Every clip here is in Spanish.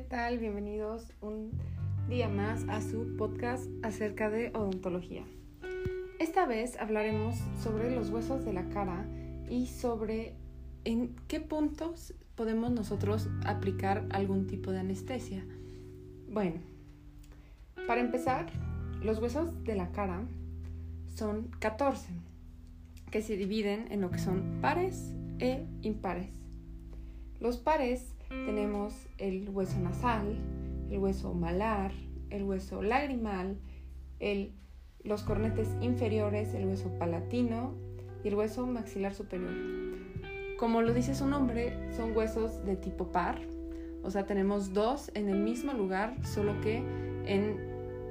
tal? Bienvenidos un día más a su podcast acerca de odontología. Esta vez hablaremos sobre los huesos de la cara y sobre en qué puntos podemos nosotros aplicar algún tipo de anestesia. Bueno, para empezar, los huesos de la cara son 14, que se dividen en lo que son pares e impares. Los pares tenemos el hueso nasal, el hueso malar, el hueso lagrimal, los cornetes inferiores, el hueso palatino y el hueso maxilar superior. Como lo dice su nombre, son huesos de tipo par, o sea, tenemos dos en el mismo lugar, solo que en,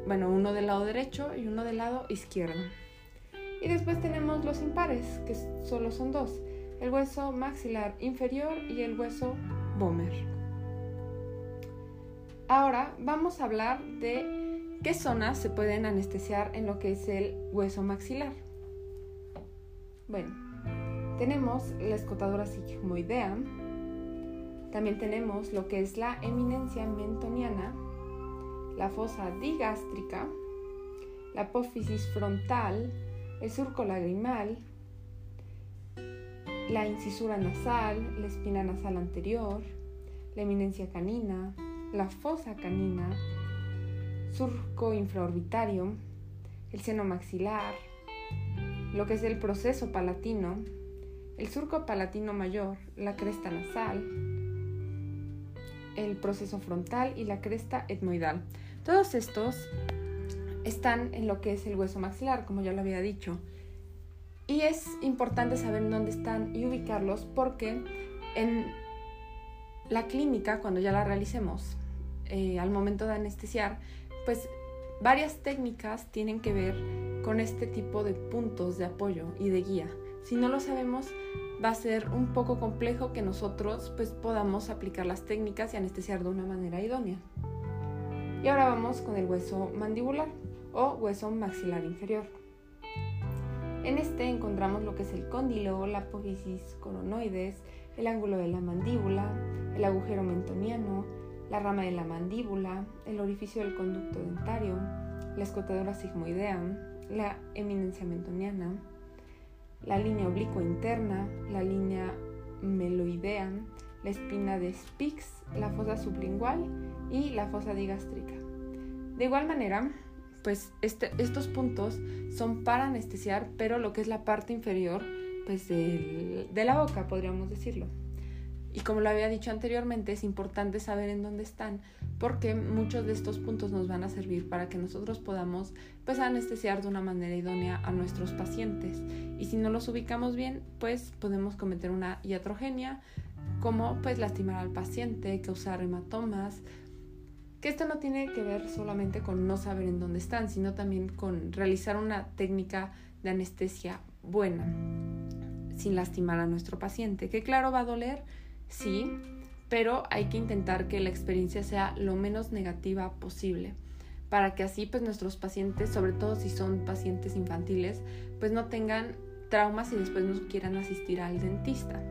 bueno, uno del lado derecho y uno del lado izquierdo. Y después tenemos los impares, que solo son dos, el hueso maxilar inferior y el hueso Bomer. Ahora vamos a hablar de qué zonas se pueden anestesiar en lo que es el hueso maxilar. Bueno, tenemos la escotadura sigmoidea, también tenemos lo que es la eminencia mentoniana, la fosa digástrica, la apófisis frontal, el surco lagrimal, la incisura nasal, la espina nasal anterior, la eminencia canina, la fosa canina, surco infraorbitario, el seno maxilar, lo que es el proceso palatino, el surco palatino mayor, la cresta nasal, el proceso frontal y la cresta etmoidal. Todos estos están en lo que es el hueso maxilar, como ya lo había dicho. Y es importante saber dónde están y ubicarlos porque en la clínica, cuando ya la realicemos, eh, al momento de anestesiar, pues varias técnicas tienen que ver con este tipo de puntos de apoyo y de guía. Si no lo sabemos, va a ser un poco complejo que nosotros pues podamos aplicar las técnicas y anestesiar de una manera idónea. Y ahora vamos con el hueso mandibular o hueso maxilar inferior. En este encontramos lo que es el cóndilo, la apófisis coronoides, el ángulo de la mandíbula, el agujero mentoniano, la rama de la mandíbula, el orificio del conducto dentario, la escotadura sigmoidea, la eminencia mentoniana, la línea oblicua interna, la línea meloidea, la espina de Spix, la fosa sublingual y la fosa digástrica. De igual manera, pues este, estos puntos son para anestesiar, pero lo que es la parte inferior pues de la boca, podríamos decirlo. Y como lo había dicho anteriormente, es importante saber en dónde están, porque muchos de estos puntos nos van a servir para que nosotros podamos pues anestesiar de una manera idónea a nuestros pacientes. Y si no los ubicamos bien, pues podemos cometer una iatrogenia, como pues lastimar al paciente, causar hematomas, que esto no tiene que ver solamente con no saber en dónde están, sino también con realizar una técnica de anestesia buena, sin lastimar a nuestro paciente. Que claro, va a doler, sí, pero hay que intentar que la experiencia sea lo menos negativa posible para que así pues nuestros pacientes, sobre todo si son pacientes infantiles, pues no tengan traumas y después no quieran asistir al dentista.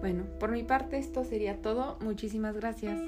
Bueno, por mi parte esto sería todo. Muchísimas gracias.